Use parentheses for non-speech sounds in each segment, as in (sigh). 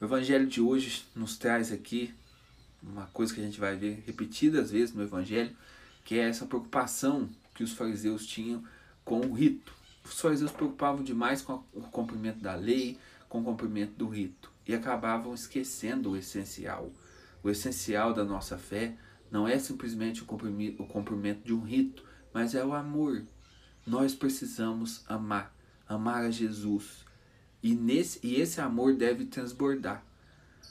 O evangelho de hoje nos traz aqui uma coisa que a gente vai ver repetidas vezes no evangelho, que é essa preocupação que os fariseus tinham com o rito. Os fariseus se preocupavam demais com o cumprimento da lei, com o cumprimento do rito e acabavam esquecendo o essencial. O essencial da nossa fé não é simplesmente o cumprimento de um rito, mas é o amor. Nós precisamos amar, amar a Jesus. E, nesse, e esse amor deve transbordar.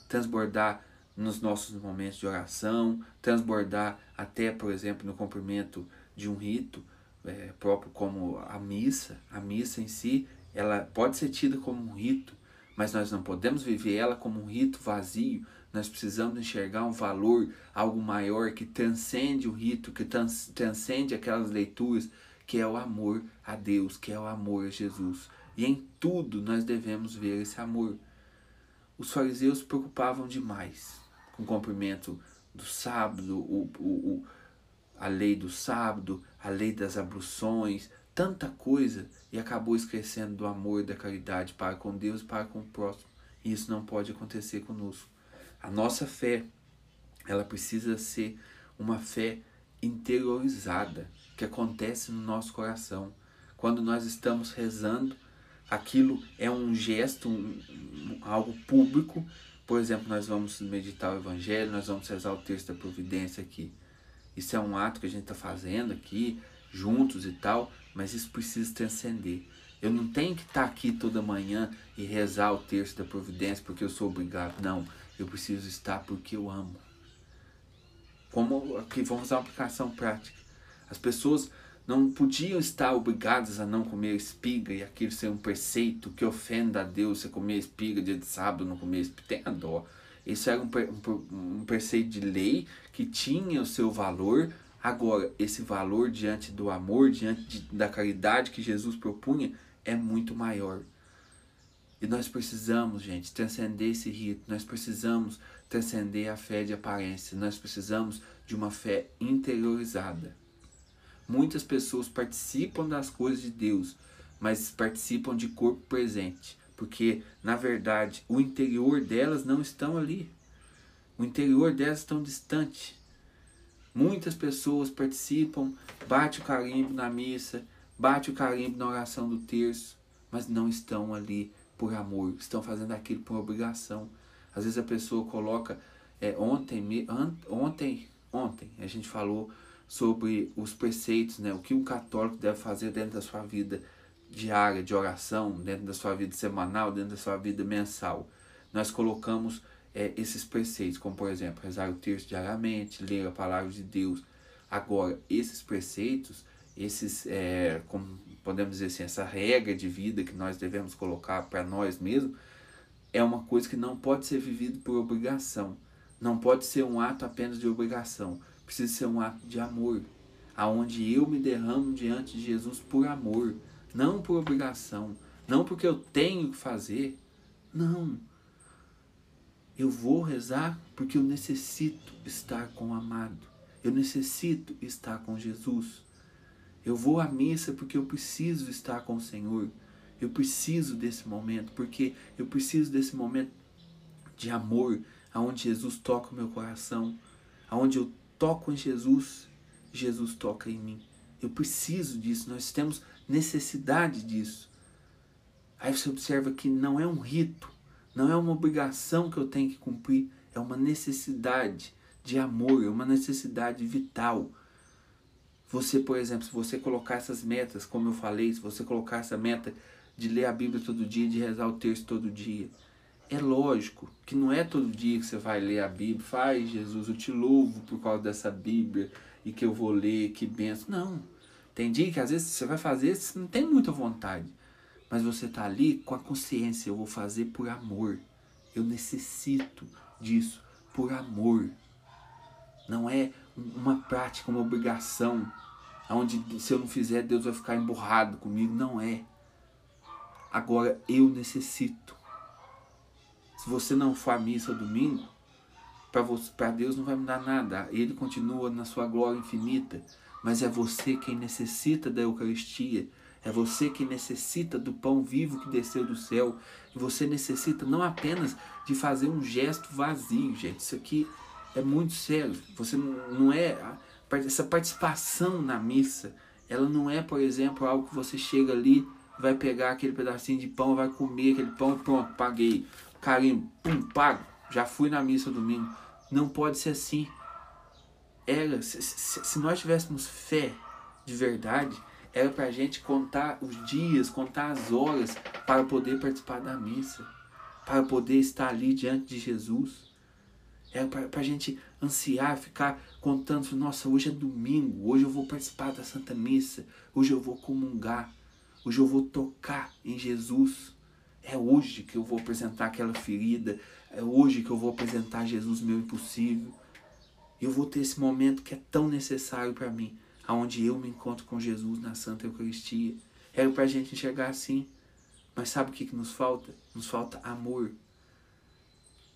Transbordar nos nossos momentos de oração, transbordar até, por exemplo, no cumprimento de um rito é, próprio como a missa. A missa em si, ela pode ser tida como um rito, mas nós não podemos viver ela como um rito vazio. Nós precisamos enxergar um valor, algo maior que transcende o rito, que transcende aquelas leituras, que é o amor a Deus, que é o amor a Jesus. E em tudo nós devemos ver esse amor. Os fariseus se preocupavam demais com o cumprimento do sábado, o, o, o, a lei do sábado, a lei das abluções, tanta coisa e acabou esquecendo do amor e da caridade para com Deus e para com o próximo. E isso não pode acontecer conosco. A nossa fé, ela precisa ser uma fé interiorizada, que acontece no nosso coração. Quando nós estamos rezando, aquilo é um gesto, um, algo público. Por exemplo, nós vamos meditar o Evangelho, nós vamos rezar o texto da providência aqui. Isso é um ato que a gente está fazendo aqui, juntos e tal, mas isso precisa transcender. Eu não tenho que estar tá aqui toda manhã e rezar o terço da providência porque eu sou obrigado. Não, eu preciso estar porque eu amo. Como aqui vamos usar uma aplicação prática. As pessoas não podiam estar obrigadas a não comer espiga e aquilo ser um preceito que ofenda a Deus, você comer espiga dia de sábado, não comer espiga, tenha dó. Isso era um, um, um preceito de lei que tinha o seu valor, Agora, esse valor diante do amor, diante de, da caridade que Jesus propunha, é muito maior. E nós precisamos, gente, transcender esse rito, nós precisamos transcender a fé de aparência, nós precisamos de uma fé interiorizada. Muitas pessoas participam das coisas de Deus, mas participam de corpo presente, porque na verdade o interior delas não estão ali. O interior delas estão distante. Muitas pessoas participam, bate o carimbo na missa, bate o carimbo na oração do terço, mas não estão ali por amor, estão fazendo aquilo por obrigação. Às vezes a pessoa coloca, é, ontem, ontem, ontem a gente falou sobre os preceitos, né? o que um católico deve fazer dentro da sua vida diária de oração, dentro da sua vida semanal, dentro da sua vida mensal. Nós colocamos é, esses preceitos, como por exemplo, rezar o terço diariamente, ler a palavra de Deus. Agora, esses preceitos, esses, é, como podemos dizer assim, essa regra de vida que nós devemos colocar para nós mesmos, é uma coisa que não pode ser vivido por obrigação. Não pode ser um ato apenas de obrigação. Precisa ser um ato de amor, aonde eu me derramo diante de Jesus por amor, não por obrigação, não porque eu tenho que fazer. Não, eu vou rezar porque eu necessito estar com o amado. Eu necessito estar com Jesus. Eu vou à missa porque eu preciso estar com o Senhor. Eu preciso desse momento, porque eu preciso desse momento de amor, aonde Jesus toca o meu coração, aonde eu toco em Jesus, Jesus toca em mim. Eu preciso disso, nós temos necessidade disso. Aí você observa que não é um rito, não é uma obrigação que eu tenho que cumprir, é uma necessidade de amor, é uma necessidade vital. Você, por exemplo, se você colocar essas metas, como eu falei, se você colocar essa meta de ler a Bíblia todo dia, de rezar o texto todo dia, é lógico que não é todo dia que você vai ler a Bíblia, faz Jesus, eu te louvo por causa dessa Bíblia e que eu vou ler, que benção. Não. Tem dia que às vezes você vai fazer, você não tem muita vontade. Mas você está ali com a consciência, eu vou fazer por amor. Eu necessito disso por amor. Não é uma prática, uma obrigação, onde se eu não fizer Deus vai ficar emburrado comigo. Não é. Agora eu necessito. Se você não for à missa domingo, para Deus não vai mudar nada. Ele continua na sua glória infinita. Mas é você quem necessita da Eucaristia É você que necessita do pão vivo que desceu do céu. E você necessita não apenas de fazer um gesto vazio, gente. Isso aqui é muito sério. Você não é. Essa participação na missa, ela não é, por exemplo, algo que você chega ali, vai pegar aquele pedacinho de pão, vai comer aquele pão e pronto, paguei. Carimbo, pum, pago. Já fui na missa domingo. Não pode ser assim. Era, se, se, se nós tivéssemos fé de verdade, era para a gente contar os dias, contar as horas para poder participar da missa, para poder estar ali diante de Jesus. Era para a gente ansiar, ficar contando, nossa, hoje é domingo, hoje eu vou participar da Santa Missa, hoje eu vou comungar, hoje eu vou tocar em Jesus. É hoje que eu vou apresentar aquela ferida, é hoje que eu vou apresentar Jesus meu impossível. Eu vou ter esse momento que é tão necessário para mim aonde eu me encontro com Jesus na Santa Eucaristia. Era para a gente enxergar assim. Mas sabe o que, que nos falta? Nos falta amor.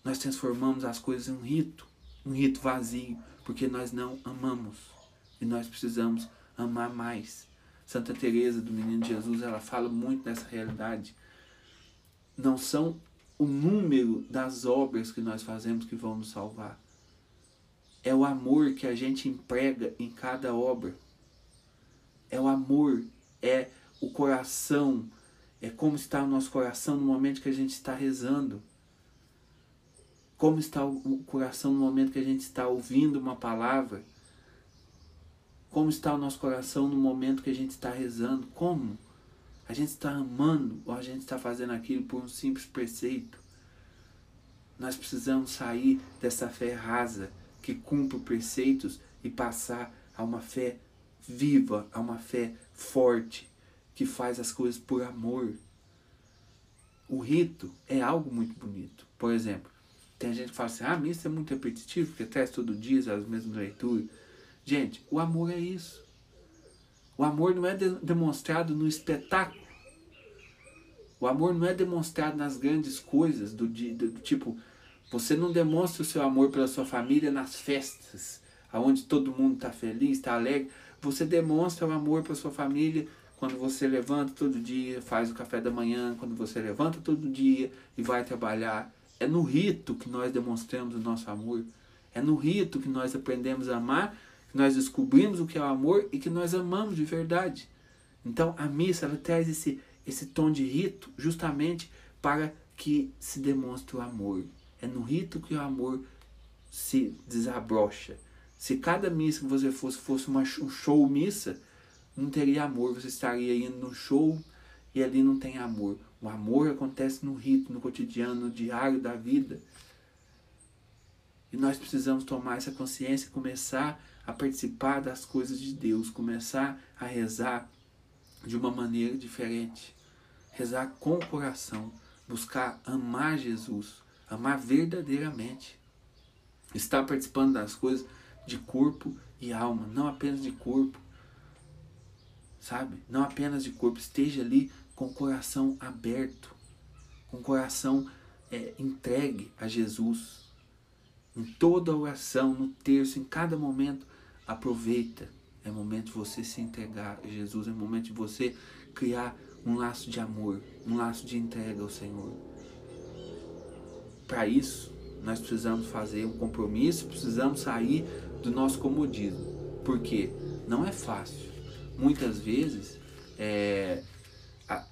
Nós transformamos as coisas em um rito, um rito vazio, porque nós não amamos. E nós precisamos amar mais. Santa Teresa do Menino Jesus, ela fala muito dessa realidade. Não são o número das obras que nós fazemos que vão nos salvar é o amor que a gente emprega em cada obra. É o amor, é o coração, é como está o nosso coração no momento que a gente está rezando. Como está o coração no momento que a gente está ouvindo uma palavra. Como está o nosso coração no momento que a gente está rezando. Como? A gente está amando ou a gente está fazendo aquilo por um simples preceito. Nós precisamos sair dessa fé rasa que cumpre preceitos e passar a uma fé viva, a uma fé forte, que faz as coisas por amor. O rito é algo muito bonito. Por exemplo, tem gente que fala assim: ah, a missa é muito repetitivo, porque traz todo dia as mesmas leituras. Gente, o amor é isso. O amor não é de demonstrado no espetáculo. O amor não é demonstrado nas grandes coisas do, do, do tipo, você não demonstra o seu amor pela sua família nas festas, aonde todo mundo está feliz, está alegre. Você demonstra o amor para sua família quando você levanta todo dia, faz o café da manhã, quando você levanta todo dia e vai trabalhar. É no rito que nós demonstramos o nosso amor. É no rito que nós aprendemos a amar, que nós descobrimos o que é o amor e que nós amamos de verdade. Então a missa ela traz esse, esse tom de rito justamente para que se demonstre o amor. É no rito que o amor se desabrocha. Se cada missa que você fosse fosse uma, um show missa, não teria amor. Você estaria indo no show e ali não tem amor. O amor acontece no rito, no cotidiano, no diário da vida. E nós precisamos tomar essa consciência e começar a participar das coisas de Deus, começar a rezar de uma maneira diferente. Rezar com o coração, buscar amar Jesus, amar verdadeiramente. Estar participando das coisas de corpo e alma, não apenas de corpo. Sabe? Não apenas de corpo. Esteja ali com o coração aberto, com o coração é, entregue a Jesus. Em toda oração, no terço, em cada momento, aproveita. É momento de você se entregar a Jesus, é momento de você criar um laço de amor, um laço de entrega ao Senhor. Para isso, nós precisamos fazer um compromisso, precisamos sair do nosso comodismo. Porque não é fácil. Muitas vezes, é,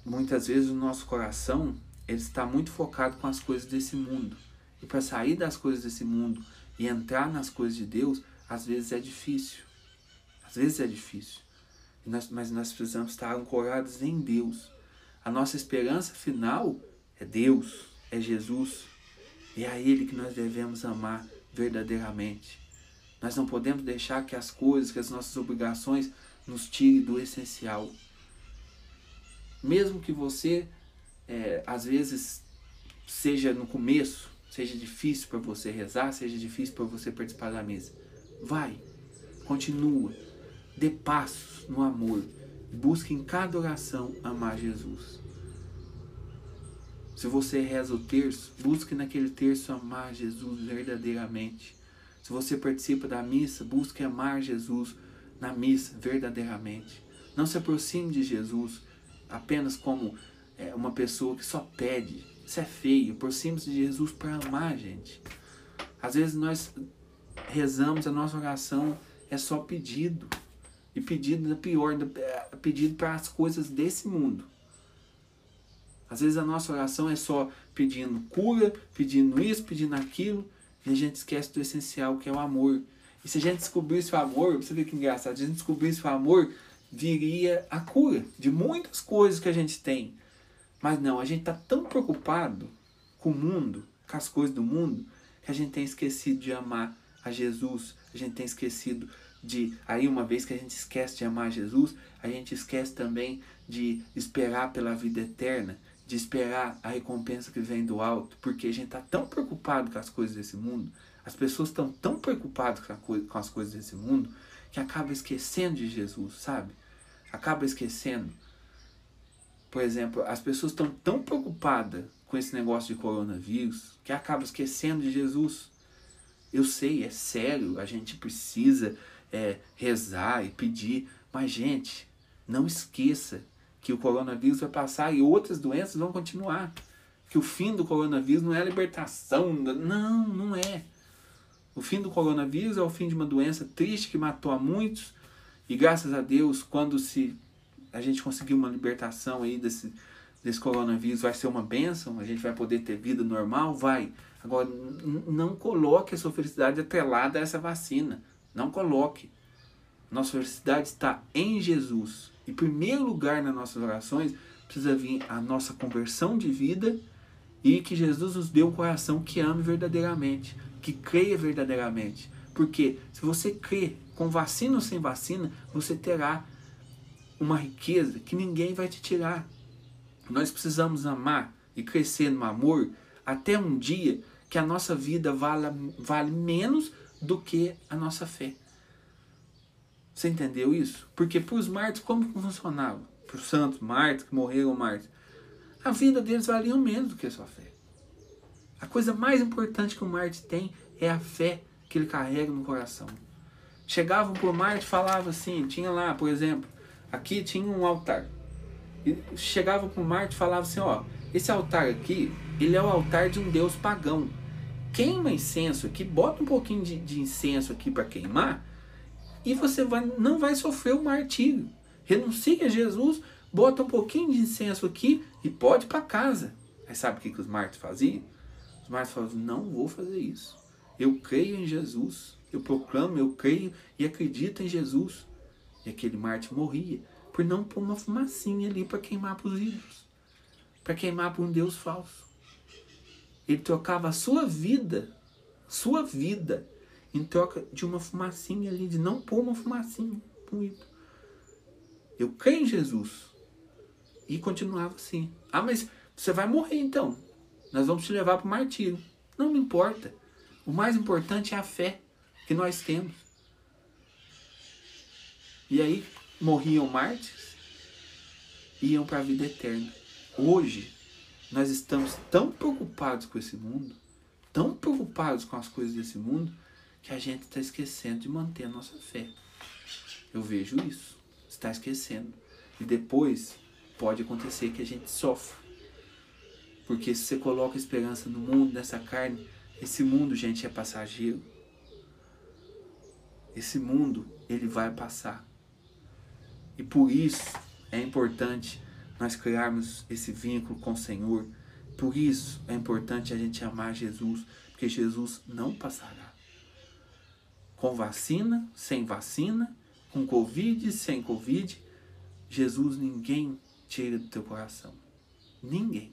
muitas vezes o nosso coração ele está muito focado com as coisas desse mundo. E para sair das coisas desse mundo e entrar nas coisas de Deus, às vezes é difícil. Às vezes é difícil. Nós, mas nós precisamos estar ancorados em Deus. A nossa esperança final é Deus, é Jesus. É a Ele que nós devemos amar verdadeiramente. Nós não podemos deixar que as coisas, que as nossas obrigações nos tirem do essencial. Mesmo que você, é, às vezes, seja no começo, seja difícil para você rezar, seja difícil para você participar da mesa. Vai, continua, dê passos no amor. Busque em cada oração amar Jesus. Se você reza o terço, busque naquele terço amar Jesus verdadeiramente. Se você participa da missa, busque amar Jesus na missa verdadeiramente. Não se aproxime de Jesus apenas como é, uma pessoa que só pede. Isso é feio. Aproxime-se de Jesus para amar, gente. Às vezes nós rezamos, a nossa oração é só pedido. E pedido é pior, pedido para as coisas desse mundo. Às vezes a nossa oração é só pedindo cura, pedindo isso, pedindo aquilo, e a gente esquece do essencial que é o amor. E se a gente descobrisse o amor, você vê que engraçado, se a gente descobrisse o amor, viria a cura de muitas coisas que a gente tem. Mas não, a gente está tão preocupado com o mundo, com as coisas do mundo, que a gente tem esquecido de amar a Jesus, a gente tem esquecido de. Aí, uma vez que a gente esquece de amar Jesus, a gente esquece também de esperar pela vida eterna, de esperar a recompensa que vem do alto, porque a gente está tão preocupado com as coisas desse mundo, as pessoas estão tão preocupadas com, com as coisas desse mundo, que acaba esquecendo de Jesus, sabe? Acaba esquecendo. Por exemplo, as pessoas estão tão preocupadas com esse negócio de coronavírus que acaba esquecendo de Jesus. Eu sei, é sério, a gente precisa é, rezar e pedir, mas, gente, não esqueça que o coronavírus vai passar e outras doenças vão continuar. Que o fim do coronavírus não é a libertação, não, não é. O fim do coronavírus é o fim de uma doença triste que matou a muitos e graças a Deus, quando se a gente conseguir uma libertação aí desse, desse coronavírus, vai ser uma bênção, a gente vai poder ter vida normal, vai. Agora, não coloque a sua felicidade atrelada a essa vacina. Não coloque. Nossa felicidade está em Jesus. Em primeiro lugar nas nossas orações, precisa vir a nossa conversão de vida e que Jesus nos dê um coração que ame verdadeiramente que creia verdadeiramente. Porque se você crê com vacina ou sem vacina, você terá uma riqueza que ninguém vai te tirar. Nós precisamos amar e crescer no amor até um dia que a nossa vida vale, vale menos do que a nossa fé. Você entendeu isso? Porque para os mártires, como funcionava? Para os santos mártires que morreram mártires, a vida deles valia menos do que a sua fé. A coisa mais importante que o Marte tem é a fé que ele carrega no coração. Chegavam por Marte e falavam assim, tinha lá, por exemplo, aqui tinha um altar. E chegava por Marte e falava assim, ó, esse altar aqui, ele é o altar de um deus pagão. Queima incenso aqui, bota um pouquinho de, de incenso aqui para queimar, e você vai, não vai sofrer o martírio. Renuncia a Jesus, bota um pouquinho de incenso aqui e pode para casa. Aí sabe o que, que os mártires faziam? Mas falou: não vou fazer isso. Eu creio em Jesus. Eu proclamo, eu creio e acredito em Jesus. E aquele Marte morria por não pôr uma fumacinha ali para queimar para os ídolos, para queimar para um Deus falso. Ele trocava a sua vida, sua vida, em troca de uma fumacinha ali, de não pôr uma fumacinha um. Eu creio em Jesus. E continuava assim. Ah, mas você vai morrer então. Nós vamos te levar para o martírio. Não me importa. O mais importante é a fé que nós temos. E aí morriam mártires iam para a vida eterna. Hoje, nós estamos tão preocupados com esse mundo, tão preocupados com as coisas desse mundo, que a gente está esquecendo de manter a nossa fé. Eu vejo isso. Está esquecendo. E depois pode acontecer que a gente sofra. Porque se você coloca esperança no mundo, nessa carne, esse mundo, gente, é passageiro. Esse mundo, ele vai passar. E por isso é importante nós criarmos esse vínculo com o Senhor. Por isso é importante a gente amar Jesus, porque Jesus não passará. Com vacina, sem vacina, com Covid, sem Covid, Jesus ninguém tira do teu coração. Ninguém.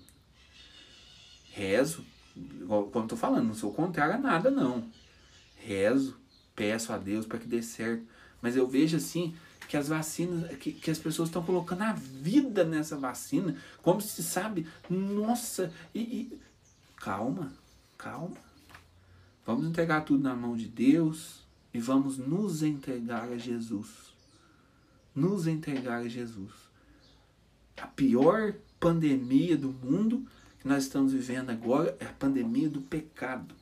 Rezo, como estou falando, não sou contrário a nada, não. Rezo, peço a Deus para que dê certo. Mas eu vejo assim que as vacinas, que, que as pessoas estão colocando a vida nessa vacina, como se sabe, nossa, e, e, calma, calma. Vamos entregar tudo na mão de Deus e vamos nos entregar a Jesus. Nos entregar a Jesus. A pior pandemia do mundo que nós estamos vivendo agora é a pandemia do pecado.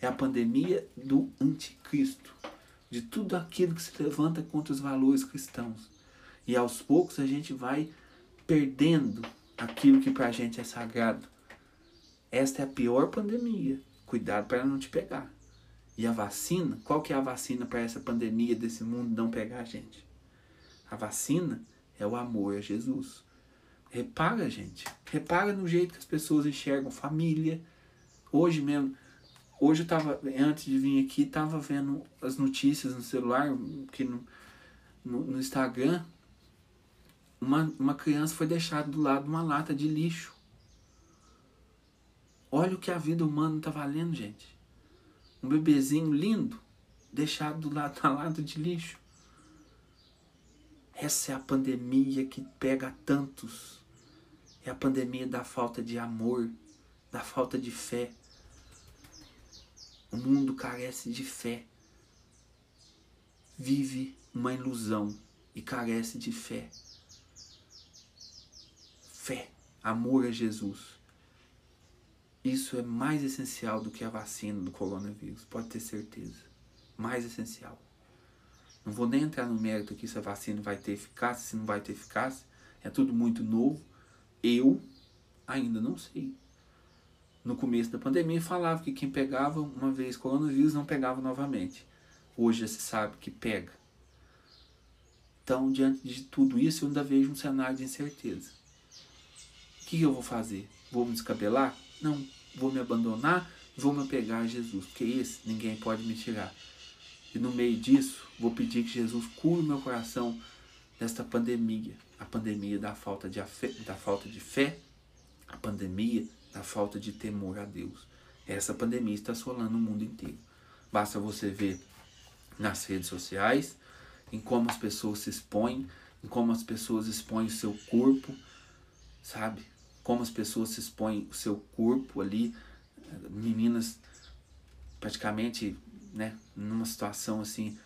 É a pandemia do anticristo. De tudo aquilo que se levanta contra os valores cristãos. E aos poucos a gente vai perdendo aquilo que pra gente é sagrado. Esta é a pior pandemia. Cuidado para não te pegar. E a vacina, qual que é a vacina para essa pandemia desse mundo não pegar a gente? A vacina é o amor a Jesus. Repara, gente. Repara no jeito que as pessoas enxergam família. Hoje mesmo, hoje eu tava, antes de vir aqui, tava vendo as notícias no celular, que no, no, no Instagram, uma, uma criança foi deixada do lado de uma lata de lixo. Olha o que a vida humana está valendo, gente. Um bebezinho lindo, deixado do lado (laughs) da lata de lixo. Essa é a pandemia que pega tantos. É a pandemia da falta de amor, da falta de fé. O mundo carece de fé. Vive uma ilusão e carece de fé. Fé, amor a Jesus. Isso é mais essencial do que a vacina do coronavírus, pode ter certeza. Mais essencial. Não vou nem entrar no mérito aqui se a vacina vai ter eficácia, se não vai ter eficácia. É tudo muito novo. Eu ainda não sei. No começo da pandemia falava que quem pegava uma vez coronavírus não pegava novamente. Hoje já se sabe que pega. Então, diante de tudo isso, eu ainda vejo um cenário de incerteza. O que eu vou fazer? Vou me descabelar? Não, vou me abandonar, vou me apegar a Jesus, porque esse ninguém pode me tirar. E no meio disso, vou pedir que Jesus cure meu coração desta pandemia, a pandemia da falta de, da falta de fé, a pandemia da falta de temor a Deus. Essa pandemia está assolando o mundo inteiro. Basta você ver nas redes sociais, em como as pessoas se expõem, em como as pessoas expõem o seu corpo, sabe? como as pessoas se expõem o seu corpo ali, meninas praticamente, né, numa situação assim,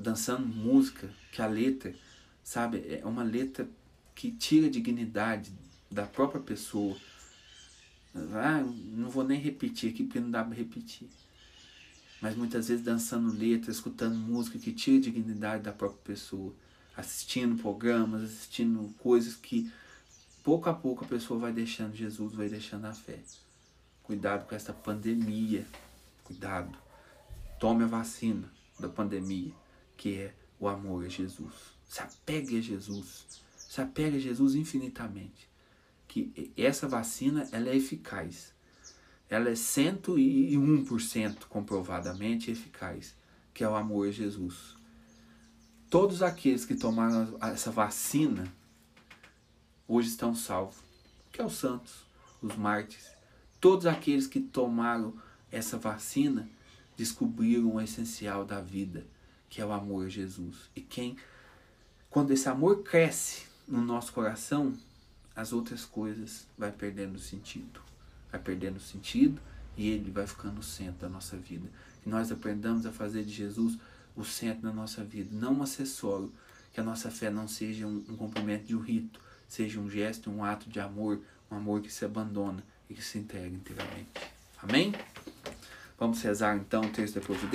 dançando música, que a letra, sabe, é uma letra que tira a dignidade da própria pessoa. Ah, não vou nem repetir aqui porque não dá para repetir. Mas muitas vezes dançando letra, escutando música que tira a dignidade da própria pessoa, assistindo programas, assistindo coisas que pouco a pouco a pessoa vai deixando Jesus, vai deixando a fé. Cuidado com essa pandemia. Cuidado. Tome a vacina da pandemia, que é o amor a Jesus. Se apegue a Jesus. Se apegue a Jesus infinitamente. Que essa vacina ela é eficaz. Ela é 101% comprovadamente eficaz, que é o amor a Jesus. Todos aqueles que tomaram essa vacina hoje estão salvos, que é os santos, os mártires. Todos aqueles que tomaram essa vacina descobriram o essencial da vida, que é o amor a Jesus. E quem, quando esse amor cresce no nosso coração, as outras coisas vai perdendo sentido. Vai perdendo sentido e ele vai ficando o centro da nossa vida. Que nós aprendamos a fazer de Jesus o centro da nossa vida, não um acessório. Que a nossa fé não seja um, um cumprimento de um rito, seja um gesto, um ato de amor, um amor que se abandona e que se entrega inteiramente. Amém? Vamos rezar então o texto da providência.